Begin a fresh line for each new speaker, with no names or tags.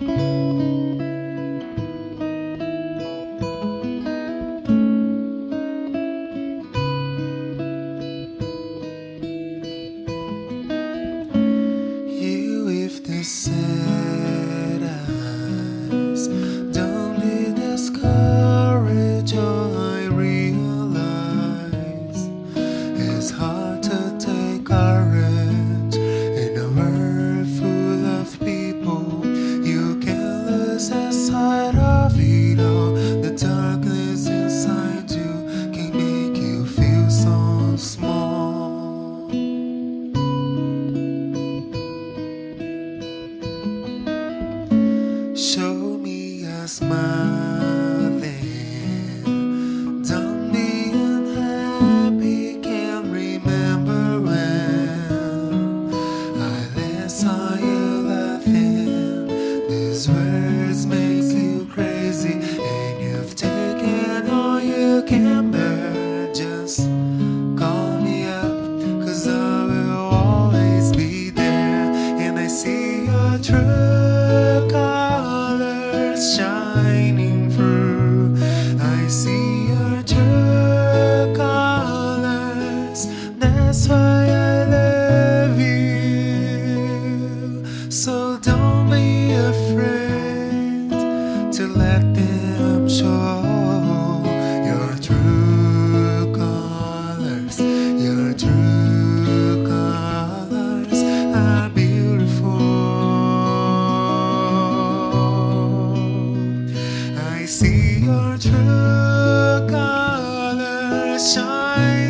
You me a smile. Don't be unhappy. Can't remember when I last saw you laughing. These words make you crazy, and you've taken all you can bear. Just call me up, cause I will always be there. And I see your shining through. I see your true colors. That's why I love you. So don't be afraid to let them show. see your true colors shine.